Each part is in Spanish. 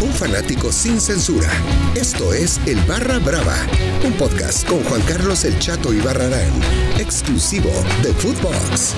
un fanático sin censura. Esto es El Barra Brava, un podcast con Juan Carlos El Chato y Barrarán, exclusivo de Footbox.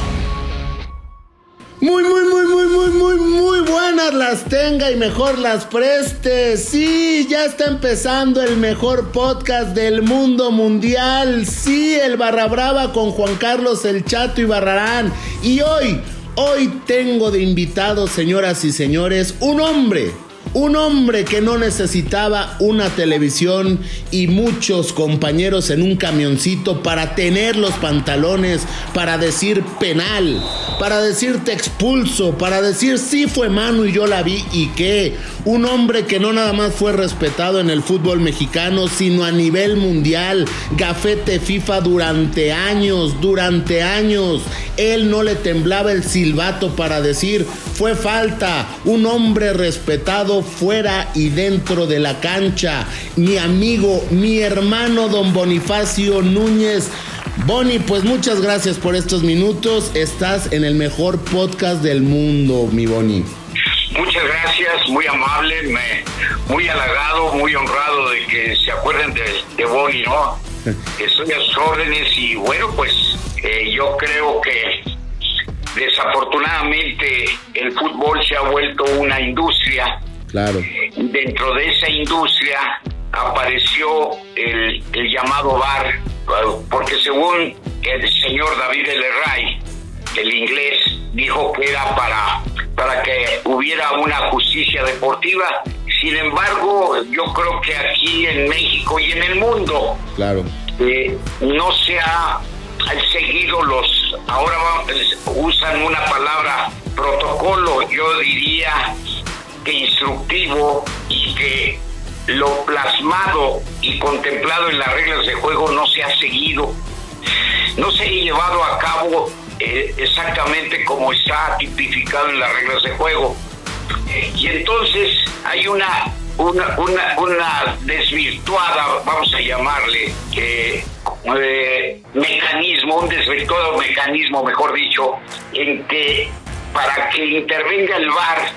Muy, muy, muy, muy, muy, muy, muy buenas las tenga y mejor las preste. Sí, ya está empezando el mejor podcast del mundo mundial. Sí, el Barra Brava con Juan Carlos El Chato y Barrarán. Y hoy, hoy tengo de invitado, señoras y señores, un hombre un hombre que no necesitaba una televisión y muchos compañeros en un camioncito para tener los pantalones, para decir penal, para decirte expulso, para decir sí fue mano y yo la vi y qué. Un hombre que no nada más fue respetado en el fútbol mexicano, sino a nivel mundial. Gafete FIFA durante años, durante años. Él no le temblaba el silbato para decir fue falta. Un hombre respetado fuera y dentro de la cancha. Mi amigo, mi hermano don Bonifacio Núñez. Boni, pues muchas gracias por estos minutos. Estás en el mejor podcast del mundo, mi Boni. Muchas gracias, muy amable, muy halagado, muy honrado de que se acuerden de, de Boni, ¿no? Estoy a sus órdenes y bueno, pues eh, yo creo que desafortunadamente el fútbol se ha vuelto una industria Claro. Dentro de esa industria apareció el, llamado bar, porque según el señor David L. Ray, el inglés, dijo que era para, para que hubiera una justicia deportiva. Sin embargo, yo creo que aquí en México y en el mundo claro. Eh, no se ha seguido los, ahora usan una palabra protocolo, yo diría que instructivo y que lo plasmado y contemplado en las reglas de juego no se ha seguido, no se ha llevado a cabo eh, exactamente como está tipificado en las reglas de juego. Y entonces hay una, una, una, desvirtuada, vamos a llamarle, mecanismo, un desvirtuado mecanismo, mejor dicho, en que para que intervenga el VAR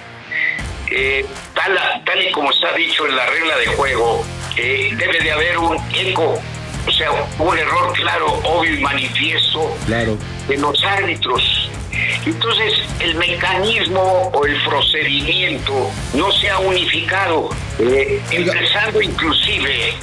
eh, tal, tal y como está dicho en la regla de juego, eh, debe de haber un eco, o sea, un error claro, obvio y manifiesto de los árbitros. Entonces, el mecanismo o el procedimiento no se ha unificado, eh, empezando inclusive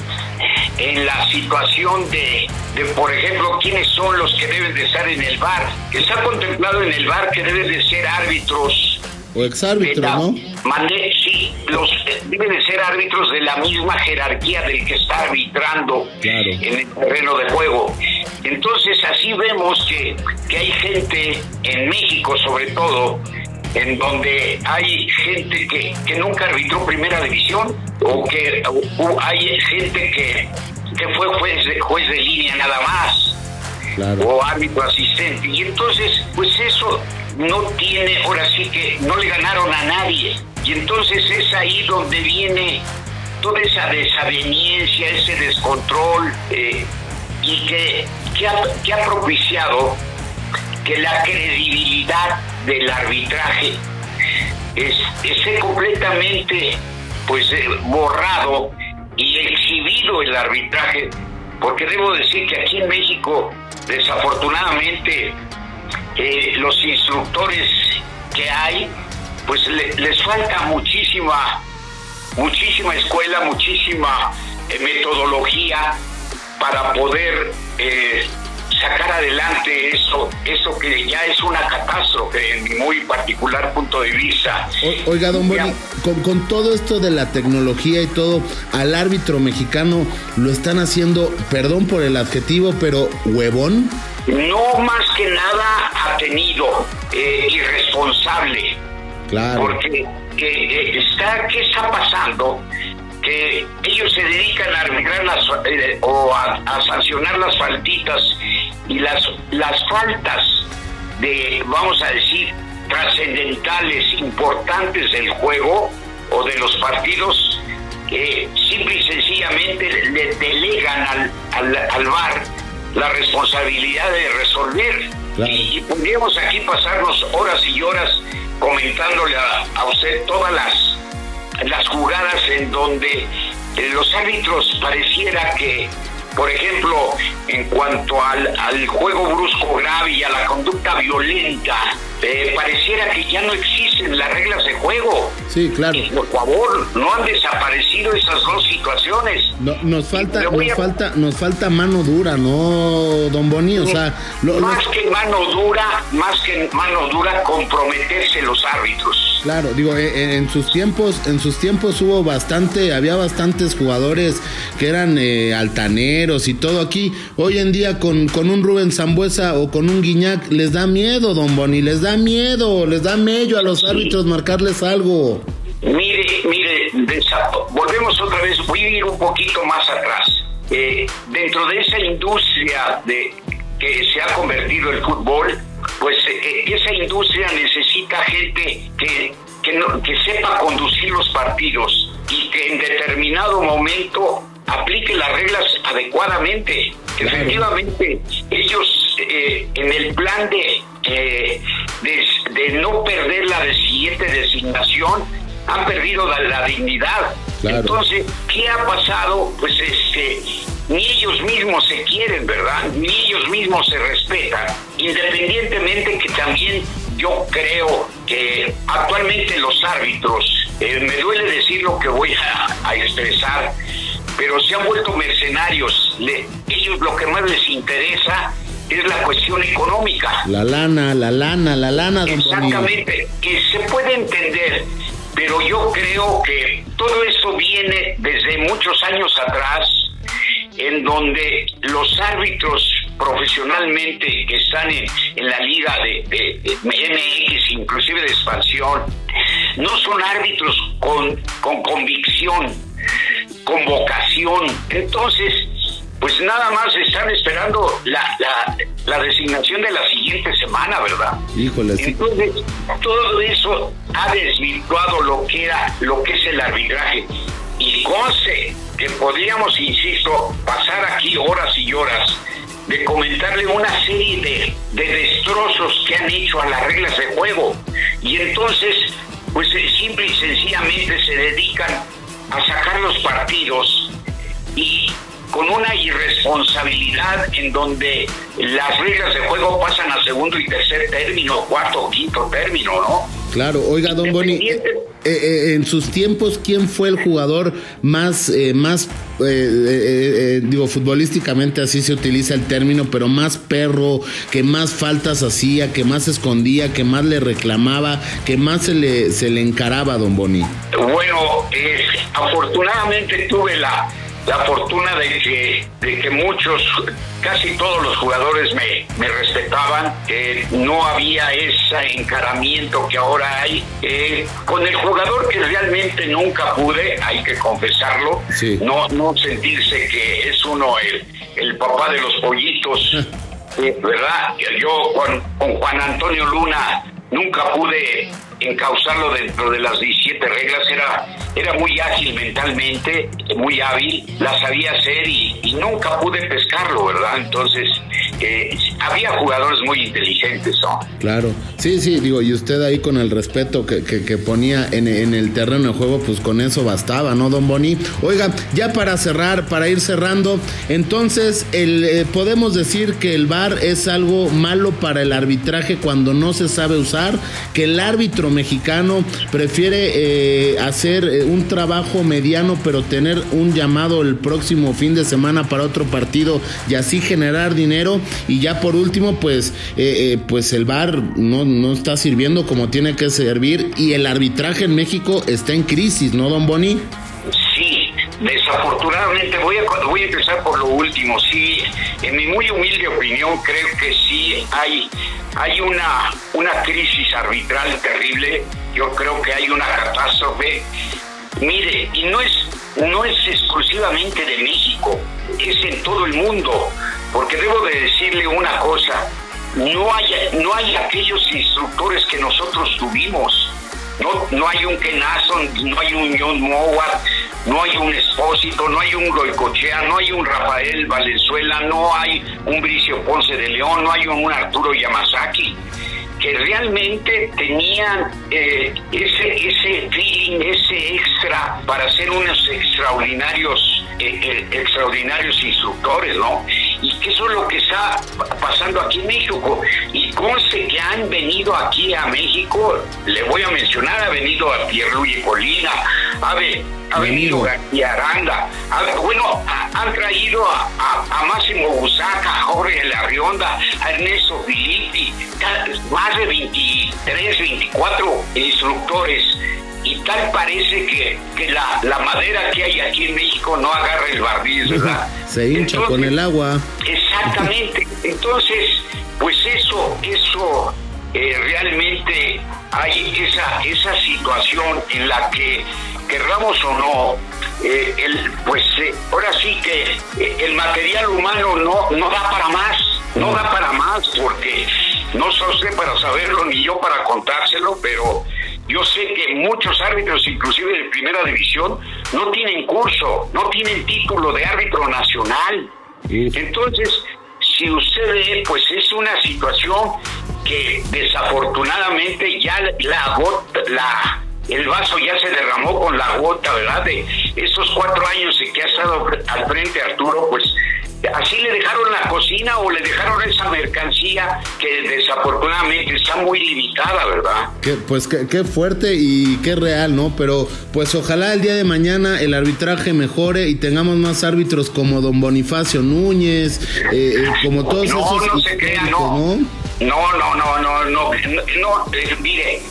en la situación de, de, por ejemplo, quiénes son los que deben de estar en el bar. Está contemplado en el bar que deben de ser árbitros o exárbitro, ¿no? Mandé, sí, los deben de ser árbitros de la misma jerarquía del que está arbitrando en el terreno de juego. Entonces así vemos que, que hay gente en México sobre todo en donde hay gente que, que nunca arbitró primera división o que hay gente que, que fue juez de, juez de línea nada más o árbitro asistente y entonces pues eso no tiene, ahora sí que no le ganaron a nadie. Y entonces es ahí donde viene toda esa desaveniencia, ese descontrol, eh, y que, que, ha, propiciado que la credibilidad del arbitraje es, esté completamente pues eh, borrado y exhibido el arbitraje, porque debo decir que aquí en México desafortunadamente eh, los instructores que hay, pues les falta muchísima, muchísima escuela, muchísima eh, metodología para poder eh, sacar adelante eso, eso que ya es una catástrofe en mi muy particular punto de vista. oiga, don Boni, con, con, todo esto de la tecnología y todo, al árbitro mexicano lo están haciendo, perdón por el adjetivo, pero huevón no más que nada ha tenido eh, irresponsable. Claro. Porque eh, está, ¿qué está pasando? Que ellos se dedican a arbitrar las, eh, o a, sancionar las faltitas y las, las faltas de, vamos a decir, trascendentales, importantes del juego o de los partidos, que simple y sencillamente le delegan al, al, al VAR la responsabilidad de resolver. Y, podríamos aquí pasarnos horas y horas comentándole a, usted todas las, las jugadas en donde eh, los árbitros pareciera que por ejemplo, en cuanto al, al juego brusco grave y a la conducta violenta, eh, pareciera que ya no existen las reglas de juego. Sí, claro. por favor, no han desaparecido esas dos situaciones. nos falta, nos falta, nos falta mano dura, ¿no, don Boni? O sea, más que mano dura, más que mano dura, comprometerse los árbitros. Claro, digo, eh, eh, en, sus tiempos, en sus tiempos hubo bastante, había bastantes jugadores que eran altaneros y todo aquí. Hoy en día con, con un Rubén Zambuesa o con un Guiñac les da miedo, don Boni, les da miedo, les da mello a los árbitros marcarles algo. Mire, mire, volvemos otra vez, voy a ir un poquito más atrás. Eh, dentro de esa industria de que se ha convertido el fútbol, pues eh, esa industria necesita gente que, que, que sepa conducir los partidos y que en determinado momento aplique las reglas adecuadamente. Efectivamente, ellos eh, en el plan de, eh, de, no perder la siguiente designación han perdido la, dignidad. Entonces, ¿qué ha pasado? Pues este, ni ellos mismos se quieren, ¿verdad? Ni ellos mismos se respetan. Independientemente que también yo creo que actualmente los árbitros, eh, me duele decir lo que voy a expresar, pero se han vuelto mercenarios. ellos lo que más les interesa es la cuestión económica. La lana, la lana, la lana. Exactamente, que se puede entender, pero yo creo que todo esto viene desde muchos años atrás, en donde los árbitros profesionalmente que están en, la liga de, de, MX, inclusive de expansión, no son árbitros con, con convicción, con vocación. Entonces, pues nada más están esperando la, la, designación de la siguiente semana, ¿verdad? Híjole, Entonces, todo eso ha desvirtuado lo que era, lo que es el arbitraje. Y conste que podríamos, insisto, pasar aquí horas y horas de comentarle una serie de, de destrozos que han hecho a las reglas de juego. Y entonces, pues eh, simple y sencillamente se dedican a sacar los partidos y con una irresponsabilidad en donde las reglas de juego pasan a segundo y tercer término, cuarto o quinto término, ¿no? Claro, oiga, don Boni, eh, eh, en sus tiempos, ¿quién fue el jugador más, eh, más digo, futbolísticamente así se utiliza el término, pero más perro, que más faltas hacía, que más escondía, que más le reclamaba, que más se le, se le encaraba, don Boni? Bueno, afortunadamente tuve la la fortuna de que, de que muchos, casi todos los jugadores me, me respetaban, que no había ese encaramiento que ahora hay. Eh, con el jugador que realmente nunca pude, hay que confesarlo, no, no sentirse que es uno el, el papá de los pollitos, eh, ¿verdad? Yo con, con Juan Antonio Luna nunca pude encauzarlo dentro de las 17 reglas, era, era muy ágil mentalmente, muy hábil, la sabía hacer y, nunca pude pescarlo, ¿verdad? Entonces, eh, había jugadores muy inteligentes, ¿no? Claro, sí, sí, digo, y usted ahí con el respeto que, que, ponía en, en, el terreno de juego, pues con eso bastaba, ¿no, don Boni? Oiga, ya para cerrar, para ir cerrando, entonces, el, eh, podemos decir que el VAR es algo malo para el arbitraje cuando no se sabe usar, que el árbitro mexicano prefiere eh, hacer eh, un trabajo mediano, pero tener un llamado el próximo fin de semana para otro partido y así generar dinero. Y ya por último, pues, eh, pues el VAR no, no está sirviendo como tiene que servir y el arbitraje en México está en crisis, ¿no, don Boni? Desafortunadamente voy a, voy a empezar por lo último. Sí, en mi muy humilde opinión creo que sí hay hay una, una crisis arbitral terrible, yo creo que hay una catástrofe. Mire, y no es, no es exclusivamente de México, es en todo el mundo, porque debo de decirle una cosa, no hay, no hay aquellos instructores que nosotros tuvimos. No, no hay un Kenason, no hay un John Mowat, no hay un Espósito, no hay un Goicochea, no hay un Rafael Valenzuela, no hay un Bricio Ponce de León, no hay un Arturo Yamazaki, que realmente tenían eh, ese, ese feeling, ese extra para ser unos extraordinarios, eh, eh, extraordinarios instructores, ¿no? Y que eso es lo que está pasando aquí en México. Y conste que han venido aquí a México, le voy a mencionar, ha venido a Pierluigi Colina, ha, ha venido García Aranda, bueno, han traído a, a, Máximo Busaca, a Jorge Larrionda, a Ernesto Filippi, más de 23, 24 instructores y tal parece que, que la, la, madera que hay aquí en México no agarra el barniz, ¿verdad? Se hincha con el agua. Exactamente. Entonces, pues eso, eso eh, realmente hay esa, esa situación en la que, querramos o no, eh, el, pues eh, ahora sí que el material humano no, no da para más, no da para más, porque no usted para saberlo ni yo para contárselo, pero yo sé que muchos árbitros, inclusive de primera división, no tienen curso, no tienen título de árbitro nacional. Entonces, si usted ve, pues es una situación que desafortunadamente ya la gota, la, el vaso ya se derramó con la gota, ¿verdad? De esos cuatro años en que ha estado al frente Arturo, pues así le dejaron la cocina o le dejaron esa mercancía que desafortunadamente está muy limitada, ¿verdad? pues qué, fuerte y qué real, ¿no? Pero pues ojalá el día de mañana el arbitraje mejore y tengamos más árbitros como don Bonifacio Núñez, eh, eh, como todos no, esos... No, se crea, no. No, no, no, no, no, no, eh, mire,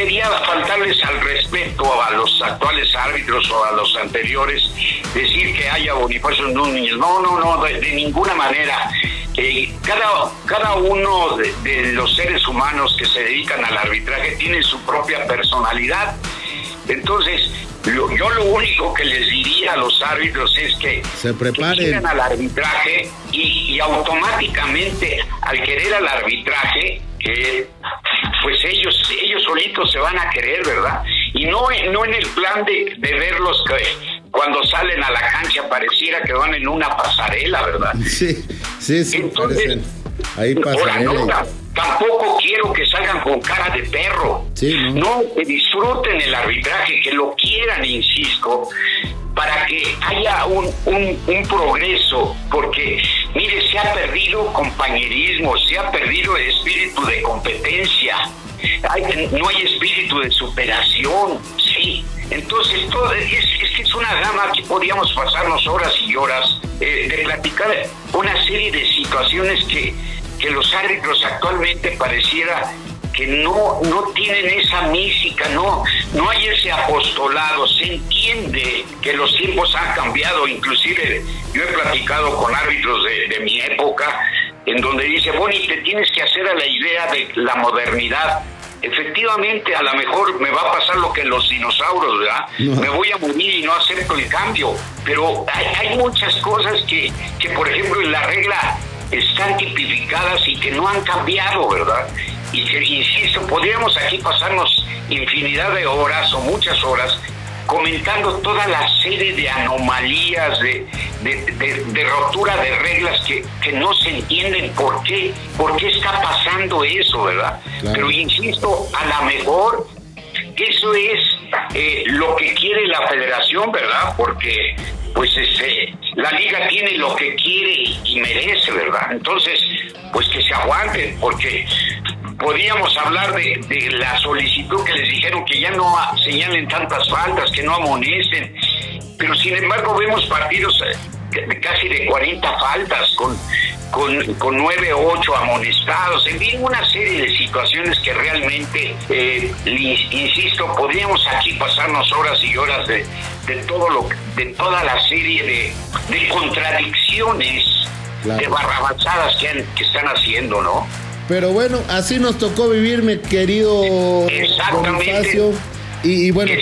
sería faltarles al respeto a los actuales árbitros o a los anteriores decir que haya Bonifacio Núñez. No, no, no, de, ninguna manera. Eh, cada, cada uno de, los seres humanos que se dedican al arbitraje tiene su propia personalidad. Entonces, yo, lo único que les diría a los árbitros es que se preparen al arbitraje y, y, automáticamente al querer al arbitraje, eh, pues ellos ellos solitos se van a querer, ¿verdad? Y no, no en el plan de, de verlos que cuando salen a la cancha pareciera que van en una pasarela, ¿verdad? Sí, sí, sí. Entonces, ahí pasarela. tampoco quiero que salgan con cara de perro. ¿no? que disfruten el arbitraje, que lo quieran, insisto, para que haya un, un, progreso, porque mire, se ha perdido compañerismo, se ha perdido el espíritu de competencia, no hay espíritu de superación, sí. Entonces, todo, es, que es una gama que podríamos pasarnos horas y horas eh, de platicar una serie de situaciones que, que los árbitros actualmente pareciera que no, no tienen esa mística, no, no hay ese apostolado, se entiende que los tiempos han cambiado, inclusive yo he platicado con árbitros de, de mi época, en donde dice, Bonnie, te tienes que hacer a la idea de la modernidad, efectivamente a lo mejor me va a pasar lo que los dinosaurios, ¿verdad? Me voy a morir y no acepto el cambio, pero hay, hay muchas cosas que, que, por ejemplo, en la regla están tipificadas y que no han cambiado, ¿verdad? Y que, insisto, podríamos aquí pasarnos infinidad de horas o muchas horas comentando toda la serie de anomalías, de, de, rotura de reglas que, que, no se entienden por qué, por qué está pasando eso, ¿verdad? Pero insisto, a lo mejor eso es eh, lo que quiere la federación, ¿verdad? Porque pues este, la liga tiene lo que quiere y merece, ¿verdad? Entonces, pues que se aguanten, porque podíamos hablar de, de, la solicitud que les dijeron que ya no señalen tantas faltas, que no amonesten, pero sin embargo vemos partidos eh, casi de 40 faltas con, con, con 9 o 8 amonestados, en fin, una serie de situaciones que realmente, eh, insisto, podríamos aquí pasarnos horas y horas de, de todo lo de toda la serie de, de contradicciones, de barrabasadas que, que están haciendo, ¿no? Pero bueno, así nos tocó vivir, mi querido Bonifacio. Y, bueno,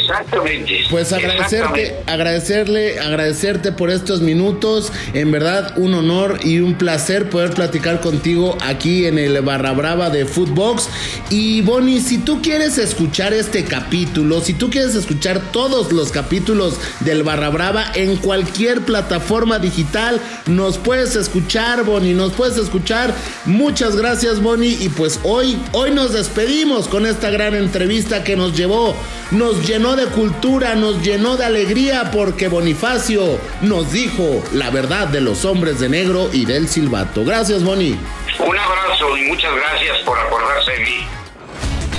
pues agradecerte, agradecerle, agradecerte por estos minutos. En verdad, un honor y un placer poder platicar contigo aquí en el Barra Brava de Footbox. Y Bonnie, si tú quieres escuchar este capítulo, si tú quieres escuchar todos los capítulos del Barra Brava en cualquier plataforma digital, nos puedes escuchar, Bonnie, nos puedes escuchar. Muchas gracias, Bonnie. Y pues hoy, hoy nos despedimos con esta gran entrevista que nos llevó nos llenó de cultura, nos llenó de alegría porque Bonifacio nos dijo la verdad de los hombres de negro y del silbato. Gracias, Boni. Un abrazo y muchas gracias por acordarse de mí.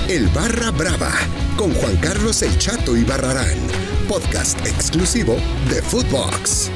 El Barra Brava con Juan Carlos El Chato y Barrarán, podcast exclusivo de Footbox.